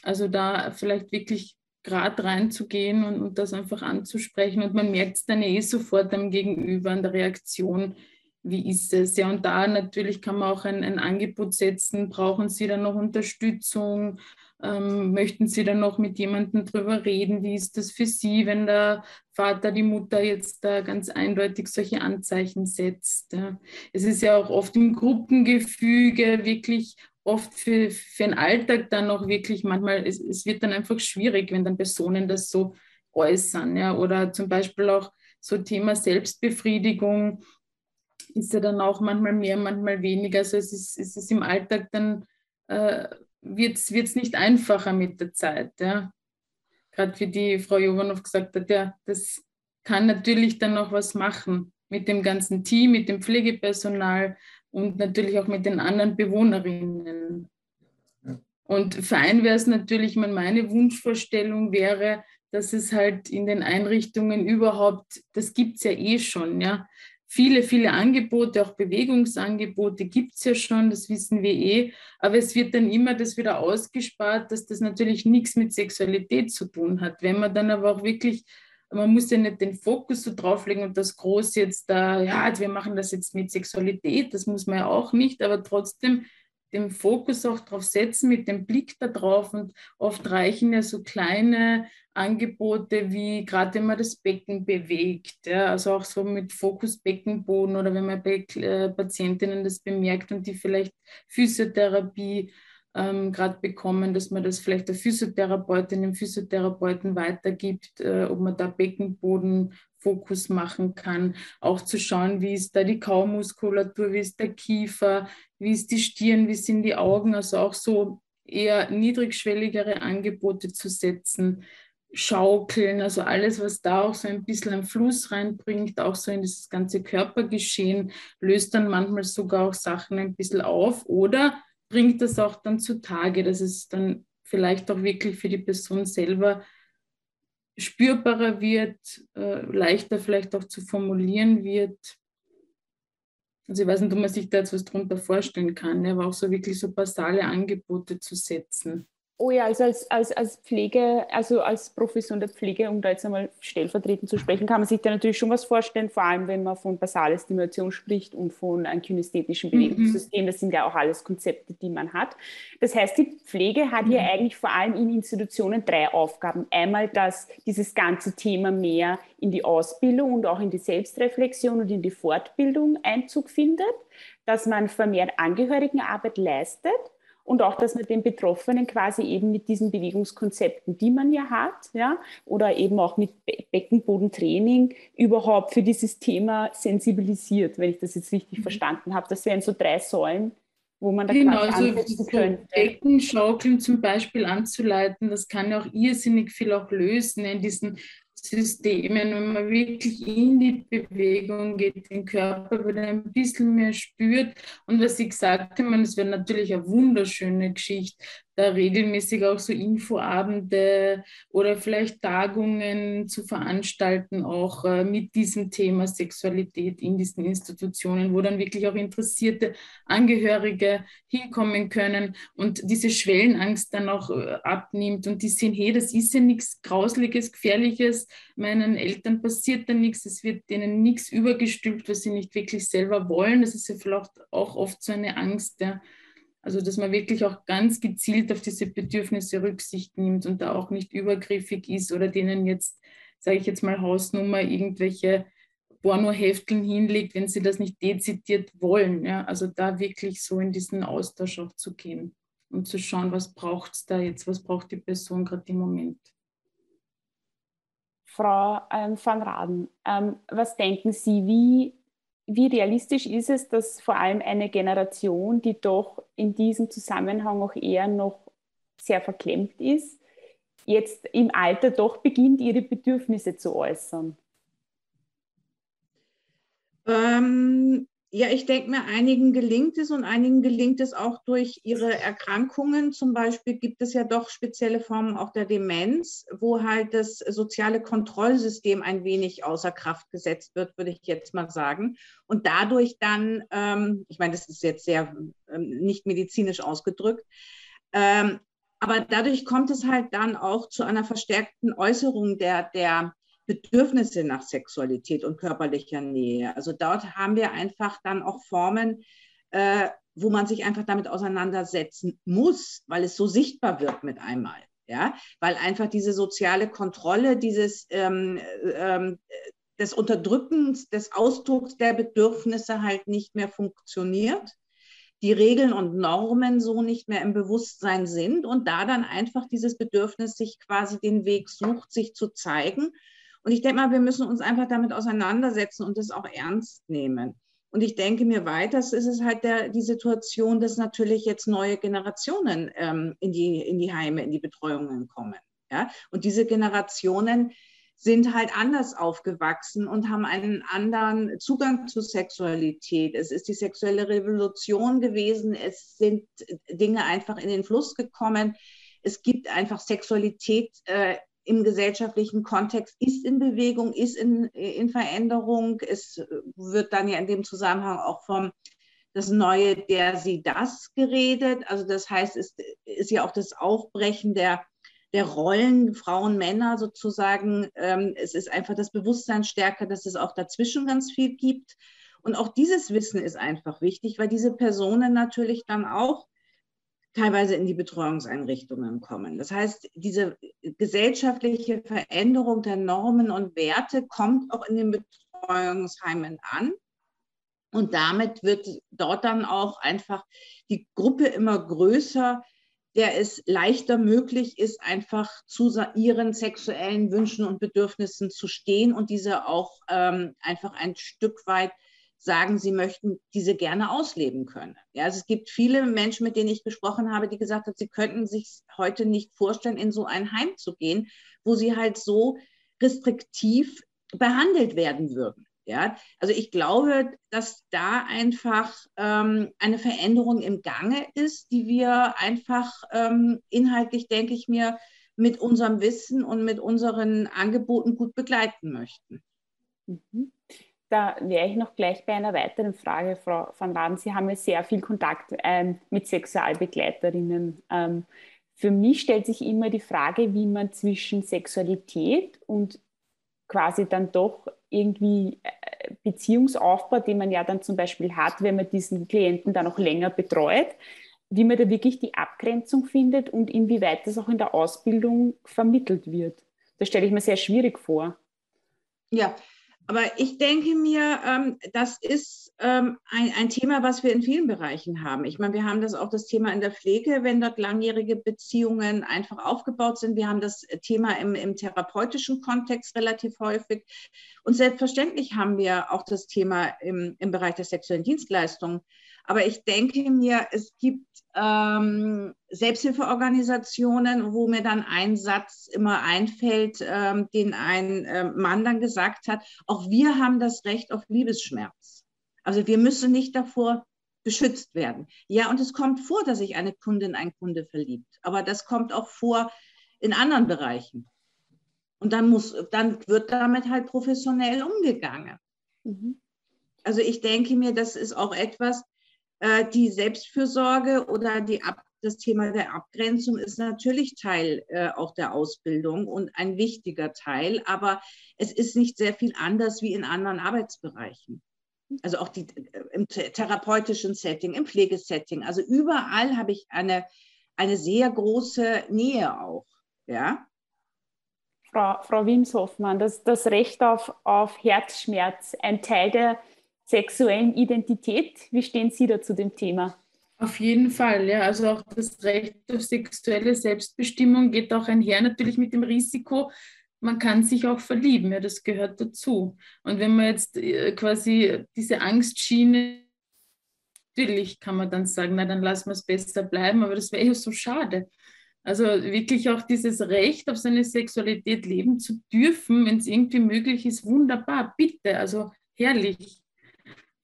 Also da vielleicht wirklich gerade reinzugehen und, und das einfach anzusprechen und man merkt es dann eh sofort am Gegenüber, an der Reaktion, wie ist es? Ja, und da natürlich kann man auch ein, ein Angebot setzen. Brauchen Sie dann noch Unterstützung? Ähm, möchten Sie dann noch mit jemandem drüber reden? Wie ist das für Sie, wenn der Vater, die Mutter jetzt da ganz eindeutig solche Anzeichen setzt? Ja. Es ist ja auch oft im Gruppengefüge wirklich oft für, für den Alltag dann auch wirklich manchmal, es, es wird dann einfach schwierig, wenn dann Personen das so äußern. Ja. Oder zum Beispiel auch so Thema Selbstbefriedigung ist ja dann auch manchmal mehr, manchmal weniger. Also es ist, es ist im Alltag dann, äh, wird es nicht einfacher mit der Zeit. Ja. Gerade wie die Frau Jovanov gesagt hat, ja, das kann natürlich dann noch was machen mit dem ganzen Team, mit dem Pflegepersonal und natürlich auch mit den anderen Bewohnerinnen. Und fein wäre es natürlich, meine Wunschvorstellung wäre, dass es halt in den Einrichtungen überhaupt, das gibt es ja eh schon, ja, viele, viele Angebote, auch Bewegungsangebote gibt es ja schon, das wissen wir eh. Aber es wird dann immer das wieder ausgespart, dass das natürlich nichts mit Sexualität zu tun hat. Wenn man dann aber auch wirklich, man muss ja nicht den Fokus so drauflegen und das groß jetzt da, ja, wir machen das jetzt mit Sexualität, das muss man ja auch nicht, aber trotzdem den Fokus auch drauf setzen, mit dem Blick da drauf. Und oft reichen ja so kleine Angebote wie gerade wenn man das Becken bewegt, ja, also auch so mit Fokus Beckenboden oder wenn man bei äh, Patientinnen das bemerkt und die vielleicht Physiotherapie ähm, gerade bekommen, dass man das vielleicht der Physiotherapeutin, dem Physiotherapeuten weitergibt, äh, ob man da Beckenbodenfokus machen kann. Auch zu schauen, wie ist da die Kaumuskulatur, wie ist der Kiefer, wie ist die Stirn, wie sind die Augen, also auch so eher niedrigschwelligere Angebote zu setzen. Schaukeln, also alles, was da auch so ein bisschen einen Fluss reinbringt, auch so in das ganze Körpergeschehen, löst dann manchmal sogar auch Sachen ein bisschen auf oder bringt das auch dann zutage, dass es dann vielleicht auch wirklich für die Person selber spürbarer wird, äh, leichter vielleicht auch zu formulieren wird. Also ich weiß nicht, ob man sich da jetzt was drunter vorstellen kann, aber auch so wirklich so basale Angebote zu setzen. Oh ja, also als, als, als Pflege, also als Profession der Pflege, um da jetzt einmal stellvertretend zu sprechen, kann man sich da natürlich schon was vorstellen, vor allem wenn man von basaler Stimulation spricht und von einem kinästhetischen mhm. Bewegungssystem. Das sind ja auch alles Konzepte, die man hat. Das heißt, die Pflege hat ja mhm. eigentlich vor allem in Institutionen drei Aufgaben. Einmal, dass dieses ganze Thema mehr in die Ausbildung und auch in die Selbstreflexion und in die Fortbildung Einzug findet, dass man vermehrt Angehörigenarbeit leistet und auch, dass man den Betroffenen quasi eben mit diesen Bewegungskonzepten, die man ja hat, ja, oder eben auch mit Beckenbodentraining überhaupt für dieses Thema sensibilisiert, wenn ich das jetzt richtig mhm. verstanden habe. Das wären so drei Säulen, wo man da genau, quasi also ansetzen könnte. Beckenschaukeln zum Beispiel anzuleiten, das kann ja auch irrsinnig viel auch lösen in diesen Systemen, wenn man wirklich in die Bewegung geht, den Körper wieder ein bisschen mehr spürt. Und was ich gesagt habe, es wäre natürlich eine wunderschöne Geschichte, da regelmäßig auch so Infoabende oder vielleicht Tagungen zu veranstalten, auch äh, mit diesem Thema Sexualität in diesen Institutionen, wo dann wirklich auch interessierte Angehörige hinkommen können und diese Schwellenangst dann auch äh, abnimmt und die sehen, hey, das ist ja nichts Grausliches, Gefährliches, meinen Eltern passiert da nichts, es wird denen nichts übergestülpt, was sie nicht wirklich selber wollen. Das ist ja vielleicht auch oft so eine Angst, ja Also dass man wirklich auch ganz gezielt auf diese Bedürfnisse Rücksicht nimmt und da auch nicht übergriffig ist oder denen jetzt, sage ich jetzt mal Hausnummer, irgendwelche Pornohefteln hinlegt, wenn sie das nicht dezidiert wollen. Ja? Also da wirklich so in diesen Austausch auch zu gehen und zu schauen, was braucht es da jetzt, was braucht die Person gerade im Moment. Frau ähm, van Raden, ähm, was denken Sie, wie wie realistisch ist es, dass vor allem eine Generation, die doch in diesem Zusammenhang auch eher noch sehr verklemmt ist, jetzt im Alter doch beginnt, ihre Bedürfnisse zu äußern? Ähm, ja, ich denke mir, einigen gelingt es und einigen gelingt es auch durch ihre Erkrankungen. Zum Beispiel gibt es ja doch spezielle Formen auch der Demenz, wo halt das soziale Kontrollsystem ein wenig außer Kraft gesetzt wird, würde ich jetzt mal sagen. Und dadurch dann, ähm, ich meine, das ist jetzt sehr ähm, nicht medizinisch ausgedrückt, ähm, aber dadurch kommt es halt dann auch zu einer verstärkten Äußerung der, der Bedürfnisse nach Sexualität und körperlicher Nähe. Also dort haben wir einfach dann auch Formen, äh, wo man sich einfach damit auseinandersetzen muss, weil es so sichtbar wird mit einmal. Ja, weil einfach diese soziale Kontrolle, dieses ähm, ähm, des Unterdrückens, des Ausdrucks der Bedürfnisse halt nicht mehr funktioniert, die Regeln und Normen so nicht mehr im Bewusstsein sind und da dann einfach dieses Bedürfnis sich quasi den Weg sucht, sich zu zeigen und ich denke mal, wir müssen uns einfach damit auseinandersetzen und das auch ernst nehmen. Und ich denke mir weiter, ist es halt der, die Situation, dass natürlich jetzt neue Generationen ähm, in, die, in die Heime, in die Betreuungen kommen. Ja? Und diese Generationen sind halt anders aufgewachsen und haben einen anderen Zugang zu Sexualität. Es ist die sexuelle Revolution gewesen. Es sind Dinge einfach in den Fluss gekommen. Es gibt einfach Sexualität äh, im gesellschaftlichen Kontext ist in Bewegung, ist in, in Veränderung. Es wird dann ja in dem Zusammenhang auch vom das neue der sie das geredet. Also das heißt, es ist ja auch das Aufbrechen der, der Rollen Frauen, Männer sozusagen. Ähm, es ist einfach das Bewusstsein stärker, dass es auch dazwischen ganz viel gibt. Und auch dieses Wissen ist einfach wichtig, weil diese Personen natürlich dann auch teilweise in die Betreuungseinrichtungen kommen. Das heißt, diese gesellschaftliche Veränderung der Normen und Werte kommt auch in den Betreuungsheimen an. Und damit wird dort dann auch einfach die Gruppe immer größer, der es leichter möglich ist, einfach zu ihren sexuellen Wünschen und Bedürfnissen zu stehen und diese auch ähm, einfach ein Stück weit sagen, sie möchten diese gerne ausleben können. Ja, also es gibt viele Menschen, mit denen ich gesprochen habe, die gesagt haben, sie könnten sich heute nicht vorstellen, in so ein Heim zu gehen, wo sie halt so restriktiv behandelt werden würden. Ja, also ich glaube, dass da einfach ähm, eine Veränderung im Gange ist, die wir einfach ähm, inhaltlich, denke ich mir, mit unserem Wissen und mit unseren Angeboten gut begleiten möchten. Mhm da wäre ich noch gleich bei einer weiteren Frage, Frau van Raden. Sie haben ja sehr viel Kontakt ähm, mit Sexualbegleiterinnen. Ähm, für mich stellt sich immer die Frage, wie man zwischen Sexualität und quasi dann doch irgendwie äh, Beziehungsaufbau, den man ja dann zum Beispiel hat, wenn man diesen Klienten dann noch länger betreut, wie man da wirklich die Abgrenzung findet und inwieweit das auch in der Ausbildung vermittelt wird. Das stelle ich mir sehr schwierig vor. Ja, aber ich denke mir, ähm, das ist ähm, ein, ein, Thema, was wir in vielen Bereichen haben. Ich meine, wir haben das auch das Thema in der Pflege, wenn dort langjährige Beziehungen einfach aufgebaut sind. Wir haben das Thema im, im therapeutischen Kontext relativ häufig. Und selbstverständlich haben wir auch das Thema im, im Bereich der sexuellen Dienstleistungen. Aber ich denke mir, es gibt ähm, Selbsthilfeorganisationen, wo mir dann ein Satz immer einfällt, ähm, den ein äh, Mann dann gesagt hat, auch wir haben das Recht auf Liebesschmerz. Also wir müssen nicht davor beschützt werden. Ja, und es kommt vor, dass sich eine Kundin, ein Kunde verliebt. Aber das kommt auch vor in anderen Bereichen. Und dann muss, dann wird damit halt professionell umgegangen. Mhm. Also ich denke mir, das ist auch etwas, äh, die Selbstfürsorge oder die Ab das Thema der Abgrenzung ist natürlich Teil äh, auch der Ausbildung und ein wichtiger Teil, aber es ist nicht sehr viel anders wie in anderen Arbeitsbereichen. Also auch die, äh, im therapeutischen Setting, im Pflegesetting. Also überall habe ich eine, eine sehr große Nähe auch. Ja? Frau, Frau Wims-Hoffmann, das, das Recht auf, auf Herzschmerz, ein Teil der sexuellen Identität. Wie stehen Sie da zu dem Thema? Auf jeden Fall, ja. Also auch das Recht auf sexuelle Selbstbestimmung geht auch einher natürlich mit dem Risiko, man kann sich auch verlieben, ja, das gehört dazu. Und wenn man jetzt äh, quasi diese Angstschiene, natürlich kann man dann sagen, na dann lassen wir es besser bleiben, aber das wäre ja so schade. Also wirklich auch dieses Recht auf seine Sexualität leben zu dürfen, wenn es irgendwie möglich ist, wunderbar, bitte, also herrlich.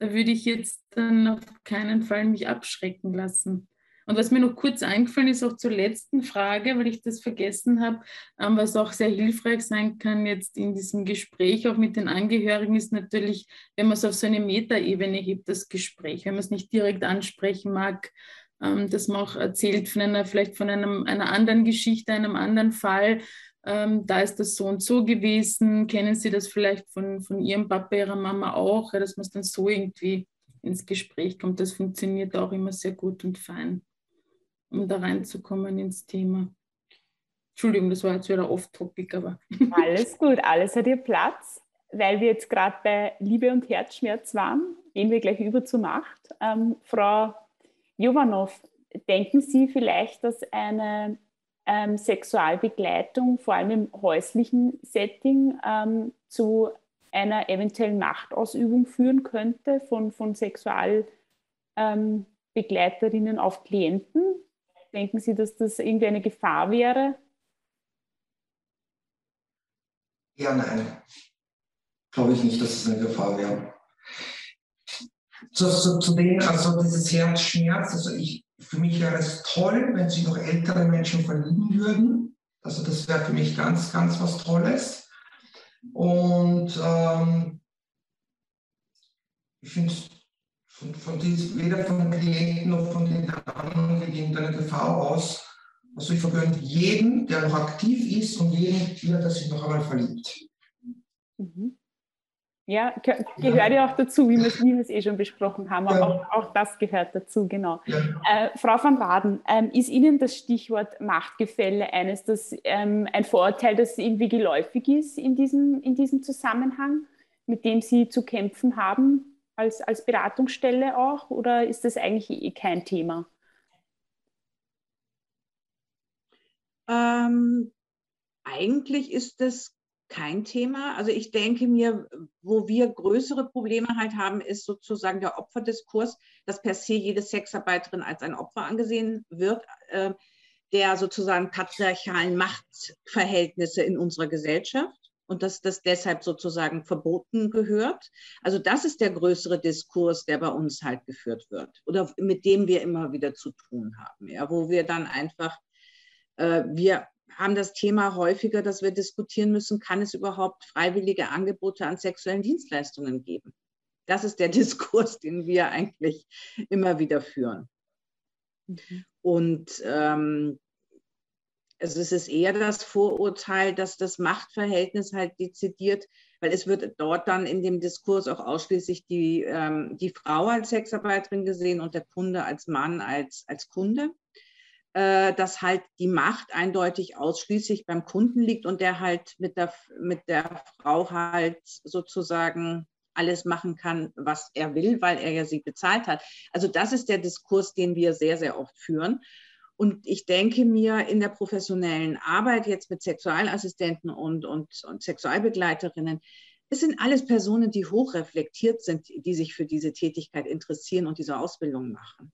Da würde ich jetzt dann auf keinen Fall mich abschrecken lassen. Und was mir noch kurz eingefallen ist, auch zur letzten Frage, weil ich das vergessen habe, ähm, was auch sehr hilfreich sein kann jetzt in diesem Gespräch, auch mit den Angehörigen, ist natürlich, wenn man es auf so eine Metaebene hebt, das Gespräch, wenn man es nicht direkt ansprechen mag, ähm, dass man auch erzählt von einer, vielleicht von einem, einer anderen Geschichte, einem anderen Fall, ähm, da ist das so und so gewesen, kennen Sie das vielleicht von, von Ihrem Papa, Ihrer Mama auch, ja, dass man es dann so irgendwie ins Gespräch kommt. Das funktioniert auch immer sehr gut und fein um da reinzukommen ins Thema. Entschuldigung, das war jetzt wieder off-topic, aber. Alles gut, alles hat ihr Platz. Weil wir jetzt gerade bei Liebe und Herzschmerz waren, gehen wir gleich über zur Macht. Ähm, Frau Jovanov, denken Sie vielleicht, dass eine ähm, Sexualbegleitung, vor allem im häuslichen Setting, ähm, zu einer eventuellen Machtausübung führen könnte von, von Sexualbegleiterinnen auf Klienten? Denken Sie, dass das irgendwie eine Gefahr wäre? Ja, nein. Glaube ich nicht, dass es eine Gefahr wäre. Zu, zu, zu denen, also dieses Herzschmerz, also ich, für mich wäre es toll, wenn sich noch ältere Menschen verlieben würden. Also das wäre für mich ganz, ganz was Tolles. Und ähm, ich finde es von, von dies, weder von Klienten noch von den anderen geht irgendeine Gefahr aus. Also ich vergönne jeden, der noch aktiv ist und jeden, der sich noch einmal verliebt. Mhm. Ja, ge gehört ja auch dazu, wie wir es wie eh schon besprochen haben. Ja. Auch, auch, das gehört dazu, genau. Ja. Äh, Frau van Raden, ähm, ist Ihnen das Stichwort Machtgefälle eines, das ähm, ein Vorurteil, das irgendwie geläufig ist in diesem, in diesem Zusammenhang, mit dem Sie zu kämpfen haben? als, als Beratungsstelle auch oder ist das eigentlich eh kein Thema? Ähm, eigentlich ist das kein Thema. Also ich denke mir, wo wir größere Probleme halt haben, ist sozusagen der Opferdiskurs, dass per se jede Sexarbeiterin als ein Opfer angesehen wird, äh, der sozusagen patriarchalen Machtverhältnisse in unserer Gesellschaft und dass das deshalb sozusagen verboten gehört. Also das ist der größere Diskurs, der bei uns halt geführt wird oder mit dem wir immer wieder zu tun haben, ja, wo wir dann einfach, äh, wir haben das Thema häufiger, dass wir diskutieren müssen, kann es überhaupt freiwillige Angebote an sexuellen Dienstleistungen geben? Das ist der Diskurs, den wir eigentlich immer wieder führen. Mhm. Und ähm, also es ist eher das Vorurteil, dass das Machtverhältnis halt dezidiert, weil es wird dort dann in dem Diskurs auch ausschließlich die, ähm, die Frau als Sexarbeiterin gesehen und der Kunde als Mann als, als Kunde. Äh, dass halt die Macht eindeutig ausschließlich beim Kunden liegt und der halt mit der, mit der Frau halt sozusagen alles machen kann, was er will, weil er ja sie bezahlt hat. Also das ist der Diskurs, den wir sehr, sehr oft führen. Und ich denke mir, in der professionellen Arbeit jetzt mit Sexualassistenten und, und, und Sexualbegleiterinnen, es sind alles Personen, die hochreflektiert sind, die sich für diese Tätigkeit interessieren und diese Ausbildung machen.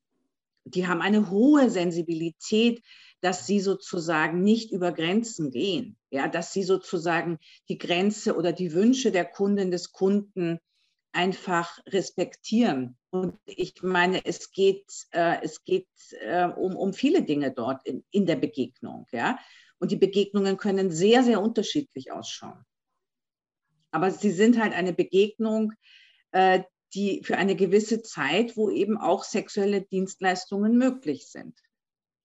Die haben eine hohe Sensibilität, dass sie sozusagen nicht über Grenzen gehen, ja, dass sie sozusagen die Grenze oder die Wünsche der Kundin des Kunden einfach respektieren. Und ich meine, es geht, äh, es geht äh, um, um viele Dinge dort in, in der Begegnung. Ja? Und die Begegnungen können sehr, sehr unterschiedlich ausschauen. Aber sie sind halt eine Begegnung, äh, die für eine gewisse Zeit, wo eben auch sexuelle Dienstleistungen möglich sind.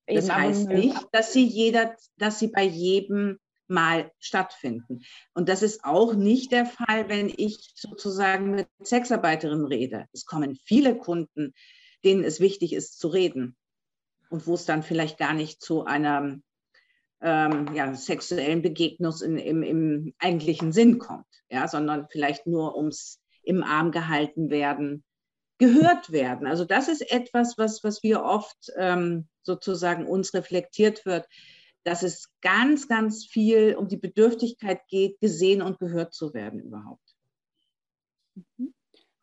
Das eben heißt nicht, dass sie, jeder, dass sie bei jedem mal stattfinden. Und das ist auch nicht der Fall, wenn ich sozusagen mit Sexarbeiterinnen rede. Es kommen viele Kunden, denen es wichtig ist zu reden und wo es dann vielleicht gar nicht zu einer ähm, ja, sexuellen Begegnung in, im, im eigentlichen Sinn kommt, ja, sondern vielleicht nur ums im Arm gehalten werden, gehört werden. Also das ist etwas, was, was wir oft ähm, sozusagen uns reflektiert wird, dass es ganz, ganz viel um die Bedürftigkeit geht, gesehen und gehört zu werden überhaupt. Mhm.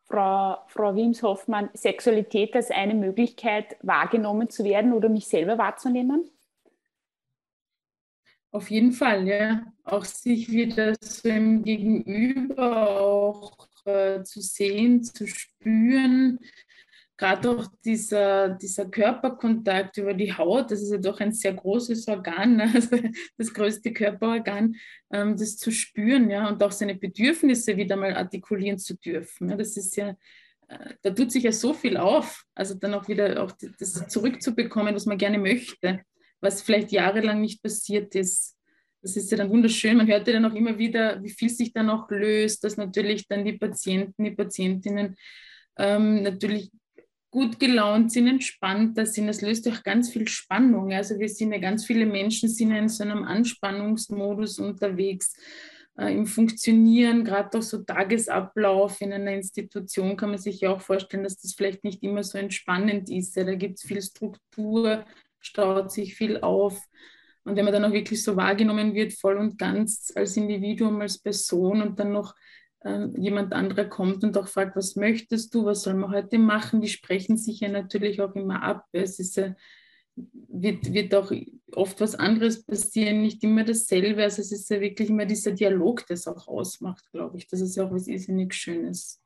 Frau, Frau Wims-Hoffmann, Sexualität als eine Möglichkeit wahrgenommen zu werden oder mich selber wahrzunehmen? Auf jeden Fall, ja. Auch sich wieder so im Gegenüber auch äh, zu sehen, zu spüren, gerade auch dieser, dieser Körperkontakt über die Haut, das ist ja doch ein sehr großes Organ, ne? also das größte Körperorgan, ähm, das zu spüren ja, und auch seine Bedürfnisse wieder mal artikulieren zu dürfen. Ja? Das ist ja, äh, da tut sich ja so viel auf, also dann auch wieder auch das zurückzubekommen, was man gerne möchte, was vielleicht jahrelang nicht passiert ist. Das ist ja dann wunderschön. Man hört ja dann auch immer wieder, wie viel sich dann auch löst, dass natürlich dann die Patienten, die Patientinnen ähm, natürlich gut gelaunt sind, entspannter sind. Das löst auch ganz viel Spannung. Also wir sind ja ganz viele Menschen sind in so einem Anspannungsmodus unterwegs äh, im Funktionieren, gerade auch so Tagesablauf in einer Institution kann man sich ja auch vorstellen, dass das vielleicht nicht immer so entspannend ist. Ja, da gibt es viel Struktur, staut sich viel auf. Und wenn man dann auch wirklich so wahrgenommen wird, voll und ganz als Individuum, als Person und dann noch äh, jemand anderer kommt und auch fragt, was möchtest du, was soll man heute machen, die sprechen sich ja natürlich auch immer ab. Es ist ja, wird, wird auch oft was anderes passieren, nicht immer dasselbe. Also es ist ja wirklich immer dieser Dialog, der es auch ausmacht, glaube ich. Das ist ja auch was irrsinnig Schönes.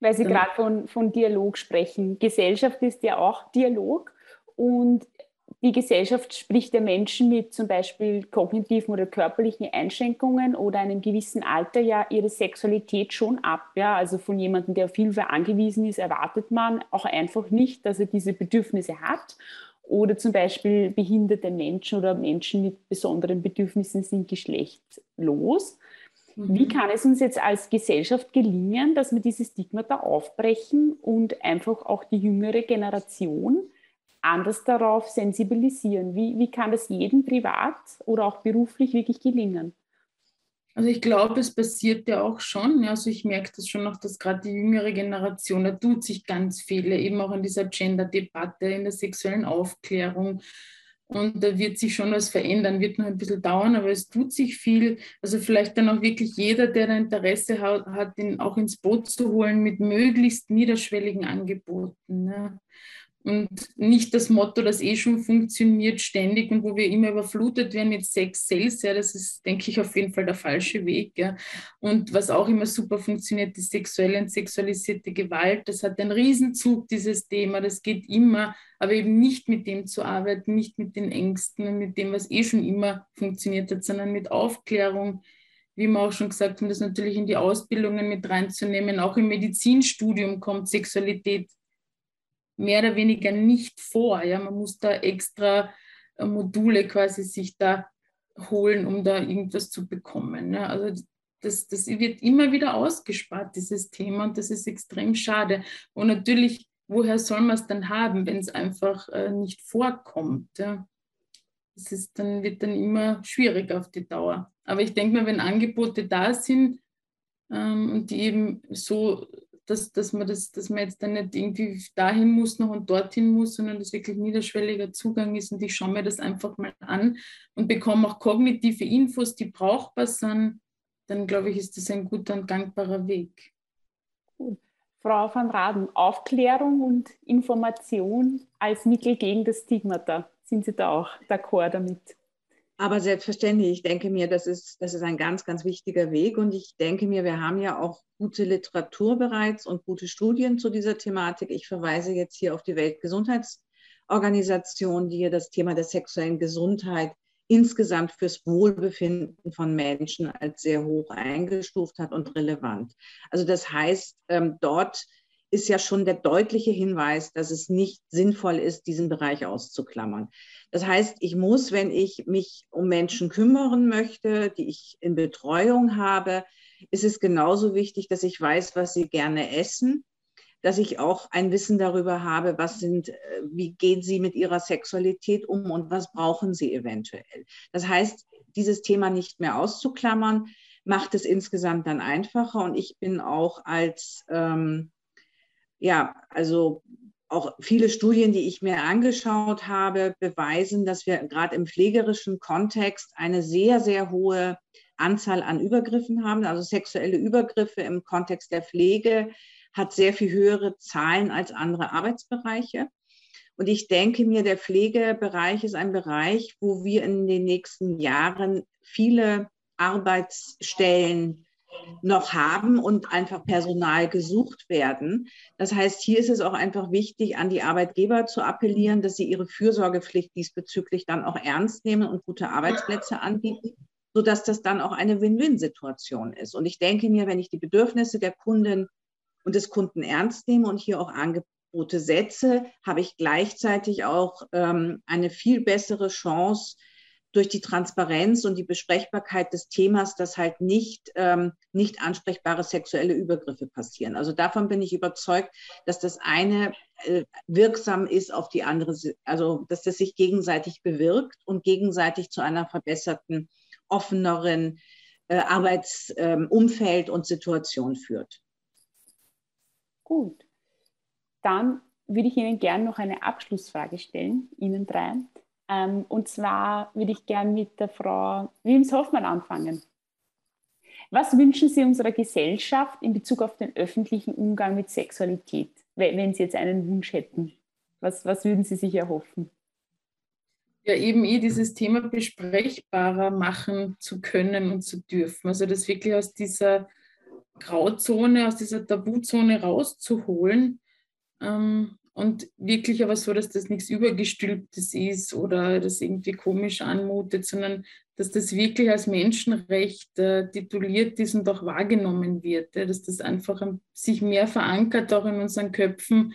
Weil Sie gerade von, von Dialog sprechen. Gesellschaft ist ja auch Dialog und die Gesellschaft spricht der Menschen mit zum Beispiel kognitiven oder körperlichen Einschränkungen oder einem gewissen Alter ja ihre Sexualität schon ab. Ja? Also von jemandem, der auf Hilfe angewiesen ist, erwartet man auch einfach nicht, dass er diese Bedürfnisse hat. Oder zum Beispiel behinderte Menschen oder Menschen mit besonderen Bedürfnissen sind geschlechtslos. Wie mhm. kann es uns jetzt als Gesellschaft gelingen, dass wir dieses Stigma da aufbrechen und einfach auch die jüngere Generation anders darauf sensibilisieren? Wie, wie kann das jedem privat oder auch beruflich wirklich gelingen? Also ich glaube, es passiert ja auch schon. Also ich merke das schon noch, dass gerade die jüngere Generation, da tut sich ganz viel, eben auch in dieser Gender-Debatte, in der sexuellen Aufklärung. Und da wird sich schon was verändern, wird noch ein bisschen dauern, aber es tut sich viel. Also vielleicht dann auch wirklich jeder, der da Interesse hat, hat ihn auch ins Boot zu holen mit möglichst niederschwelligen Angeboten. Ne? Und nicht das Motto, das eh schon funktioniert ständig und wo wir immer überflutet werden mit Sex Sales. Ja, das ist, denke ich, auf jeden Fall der falsche Weg. Ja. Und was auch immer super funktioniert, die sexuelle und sexualisierte Gewalt. Das hat einen Riesenzug, dieses Thema. Das geht immer, aber eben nicht mit dem zu arbeiten, nicht mit den Ängsten und mit dem, was eh schon immer funktioniert hat, sondern mit Aufklärung, wie wir auch schon gesagt haben, das natürlich in die Ausbildungen mit reinzunehmen. Auch im Medizinstudium kommt Sexualität mehr oder weniger nicht vor. Ja? Man muss da extra äh, Module quasi sich da holen, um da irgendwas zu bekommen. Ja? Also das, das wird immer wieder ausgespart, dieses Thema, und das ist extrem schade. Und natürlich, woher soll man es dann haben, wenn es einfach äh, nicht vorkommt? Ja? Das ist dann, wird dann immer schwieriger auf die Dauer. Aber ich denke mal, wenn Angebote da sind ähm, und die eben so dass, dass, man das, dass man jetzt dann nicht irgendwie dahin muss noch und dorthin muss, sondern dass wirklich niederschwelliger Zugang ist und ich schaue mir das einfach mal an und bekomme auch kognitive Infos, die brauchbar sind, dann glaube ich, ist das ein guter und gangbarer Weg. Gut. Frau van Raden, Aufklärung und Information als Mittel gegen das Stigmata. Sind Sie da auch d'accord damit? Aber selbstverständlich, ich denke mir, das ist, das ist ein ganz, ganz wichtiger Weg. Und ich denke mir, wir haben ja auch gute Literatur bereits und gute Studien zu dieser Thematik. Ich verweise jetzt hier auf die Weltgesundheitsorganisation, die ja das Thema der sexuellen Gesundheit insgesamt fürs Wohlbefinden von Menschen als sehr hoch eingestuft hat und relevant. Also das heißt, ähm, dort ist ja schon der deutliche Hinweis, dass es nicht sinnvoll ist, diesen Bereich auszuklammern. Das heißt, ich muss, wenn ich mich um Menschen kümmern möchte, die ich in Betreuung habe, ist es genauso wichtig, dass ich weiß, was sie gerne essen, dass ich auch ein Wissen darüber habe, was sind, äh, wie gehen sie mit ihrer Sexualität um und was brauchen sie eventuell. Das heißt, dieses Thema nicht mehr auszuklammern, macht es insgesamt dann einfacher. Und ich bin auch als, ähm, ja, also auch viele Studien, die ich mir angeschaut habe, beweisen, dass wir gerade im pflegerischen Kontext eine sehr, sehr hohe Anzahl an Übergriffen haben. Also sexuelle Übergriffe im Kontext der Pflege hat sehr viel höhere Zahlen als andere Arbeitsbereiche. Und ich denke mir, der Pflegebereich ist ein Bereich, wo wir in den nächsten Jahren viele Arbeitsstellen noch haben und einfach Personal gesucht werden. Das heißt, hier ist es auch einfach wichtig, an die Arbeitgeber zu appellieren, dass sie ihre Fürsorgepflicht diesbezüglich dann auch ernst nehmen und gute Arbeitsplätze anbieten, sodass das dann auch eine Win-Win-Situation ist. Und ich denke mir, wenn ich die Bedürfnisse der Kunden und des Kunden ernst nehme und hier auch Angebote setze, habe ich gleichzeitig auch ähm, eine viel bessere Chance, durch die Transparenz und die Besprechbarkeit des Themas, dass halt nicht, ähm, nicht ansprechbare sexuelle Übergriffe passieren. Also davon bin ich überzeugt, dass das eine äh, wirksam ist auf die andere, also dass das sich gegenseitig bewirkt und gegenseitig zu einer verbesserten, offeneren äh, Arbeitsumfeld ähm, und Situation führt. Gut, dann würde ich Ihnen gerne noch eine Abschlussfrage stellen, Ihnen dreien. Ähm, und zwar würde ich gerne mit der Frau Wilms Hoffmann anfangen. Was wünschen Sie unserer Gesellschaft in Bezug auf den öffentlichen Umgang mit Sexualität, wenn Sie jetzt einen Wunsch hätten? Was, was würden Sie sich erhoffen? Ja, eben eh dieses Thema besprechbarer machen zu können und zu dürfen. Also das wirklich aus dieser Grauzone, aus dieser Tabuzone rauszuholen ähm, und wirklich aber so, dass das nichts Übergestülptes ist oder das irgendwie komisch anmutet, sondern dass das wirklich als Menschenrecht äh, tituliert ist und auch wahrgenommen wird. Ja, dass das einfach sich mehr verankert auch in unseren Köpfen,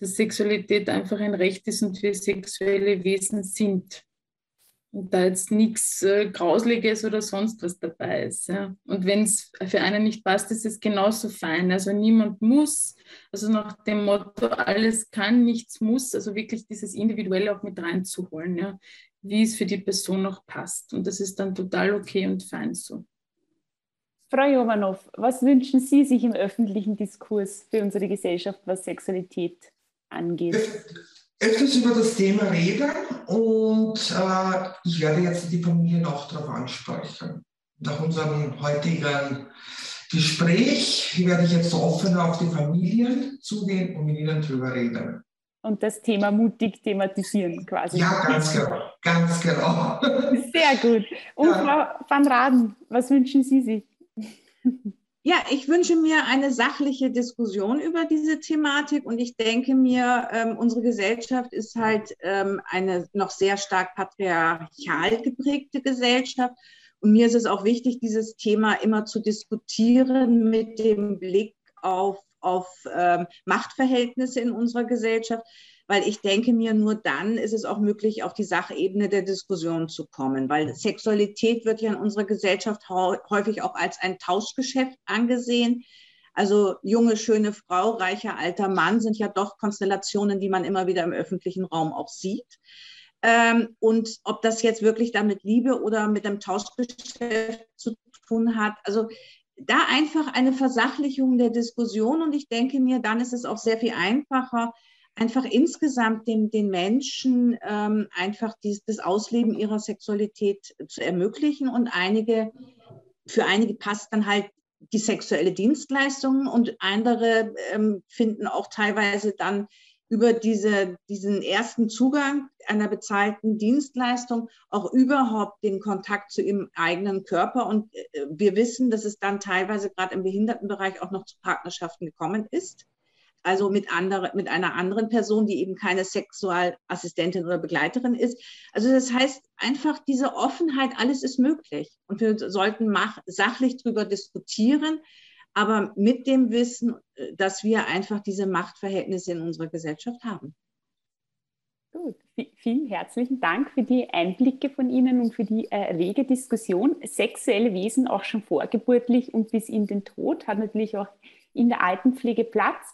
dass Sexualität einfach ein Recht ist und wir sexuelle Wesen sind und da jetzt nichts äh, Grausliges oder sonst was dabei ist. Ja. Und wenn es für einen nicht passt, ist es genauso fein. Also niemand muss, also nach dem Motto, alles kann, nichts muss, also wirklich dieses Individuelle auch mit reinzuholen, ja, wie es für die Person noch passt. Und das ist dann total okay und fein so. Frau Jovanow, was wünschen Sie sich im öffentlichen Diskurs für unsere Gesellschaft, was Sexualität angeht? Öfters über das Thema reden und äh, ich werde jetzt die Familien auch darauf ansprechen. Nach unserem heutigen Gespräch werde ich jetzt offener auf die Familien zugehen und mit ihnen darüber reden. Und das Thema mutig thematisieren quasi. Ja, ganz genau. Ganz genau. Sehr gut. Und ja. Frau van Raden, was wünschen Sie sich? Ja, ich wünsche mir eine sachliche Diskussion über diese Thematik und ich denke mir, ähm, unsere Gesellschaft ist halt ähm, eine noch sehr stark patriarchal geprägte Gesellschaft. Und mir ist es auch wichtig, dieses Thema immer zu diskutieren mit dem Blick auf, auf ähm, Machtverhältnisse in unserer Gesellschaft weil ich denke mir, nur dann ist es auch möglich, auf die Sachebene der Diskussion zu kommen, weil Sexualität wird ja in unserer Gesellschaft häufig auch als ein Tauschgeschäft angesehen. Also junge, schöne Frau, reicher, alter Mann sind ja doch Konstellationen, die man immer wieder im öffentlichen Raum auch sieht. Ähm, und ob das jetzt wirklich damit Liebe oder mit dem Tauschgeschäft zu tun hat, also da einfach eine Versachlichung der Diskussion und ich denke mir, dann ist es auch sehr viel einfacher, einfach insgesamt den, den Menschen ähm, einfach dies, das Ausleben ihrer Sexualität zu ermöglichen und einige, für einige passt dann halt die sexuelle Dienstleistung und andere ähm, finden auch teilweise dann über diese, diesen ersten Zugang einer bezahlten Dienstleistung auch überhaupt den Kontakt zu ihrem eigenen Körper. Und äh, wir wissen, dass es dann teilweise gerade im Behindertenbereich auch noch zu Partnerschaften gekommen ist also mit, andere, mit einer anderen Person, die eben keine Sexualassistentin oder Begleiterin ist. Also das heißt einfach diese Offenheit, alles ist möglich. Und wir sollten mach, sachlich darüber diskutieren, aber mit dem Wissen, dass wir einfach diese Machtverhältnisse in unserer Gesellschaft haben. Gut, vielen herzlichen Dank für die Einblicke von Ihnen und für die äh, rege Diskussion. Sexuelle Wesen auch schon vorgeburtlich und bis in den Tod hat natürlich auch in der Altenpflege Platz.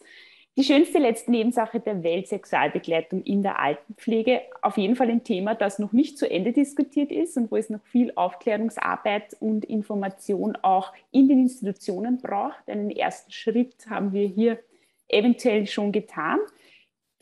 Die schönste letzte Nebensache der Welt, Sexualbegleitung in der Altenpflege. Auf jeden Fall ein Thema, das noch nicht zu Ende diskutiert ist und wo es noch viel Aufklärungsarbeit und Information auch in den Institutionen braucht. Einen ersten Schritt haben wir hier eventuell schon getan.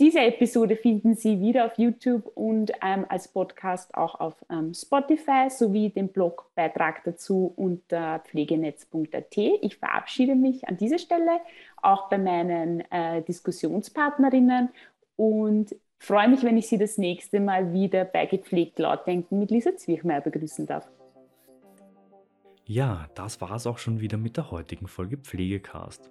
Diese Episode finden Sie wieder auf YouTube und ähm, als Podcast auch auf ähm, Spotify sowie den Blogbeitrag dazu unter pflegenetz.at. Ich verabschiede mich an dieser Stelle auch bei meinen äh, Diskussionspartnerinnen und freue mich, wenn ich Sie das nächste Mal wieder bei Gepflegt Lautdenken mit Lisa Zwiechmeier begrüßen darf. Ja, das war es auch schon wieder mit der heutigen Folge Pflegecast.